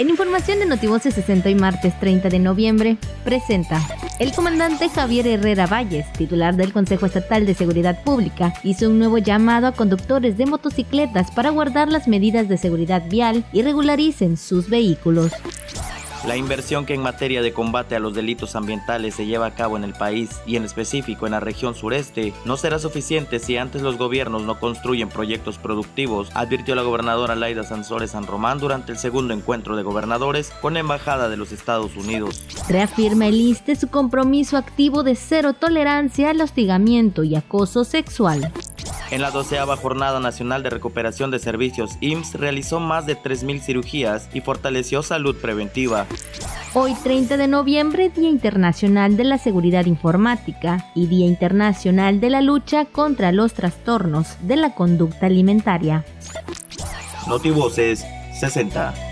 En información de Notivoce 60 y martes 30 de noviembre, presenta el comandante Javier Herrera Valles, titular del Consejo Estatal de Seguridad Pública, hizo un nuevo llamado a conductores de motocicletas para guardar las medidas de seguridad vial y regularicen sus vehículos. La inversión que en materia de combate a los delitos ambientales se lleva a cabo en el país y en específico en la región sureste no será suficiente si antes los gobiernos no construyen proyectos productivos, advirtió la gobernadora Laida Sansores San Román durante el segundo encuentro de gobernadores con la Embajada de los Estados Unidos. Reafirma el ISTE su compromiso activo de cero tolerancia al hostigamiento y acoso sexual. En la doceava Jornada Nacional de Recuperación de Servicios IMSS realizó más de 3.000 cirugías y fortaleció salud preventiva. Hoy 30 de noviembre, Día Internacional de la Seguridad Informática y Día Internacional de la Lucha contra los Trastornos de la Conducta Alimentaria. Notivoces 60.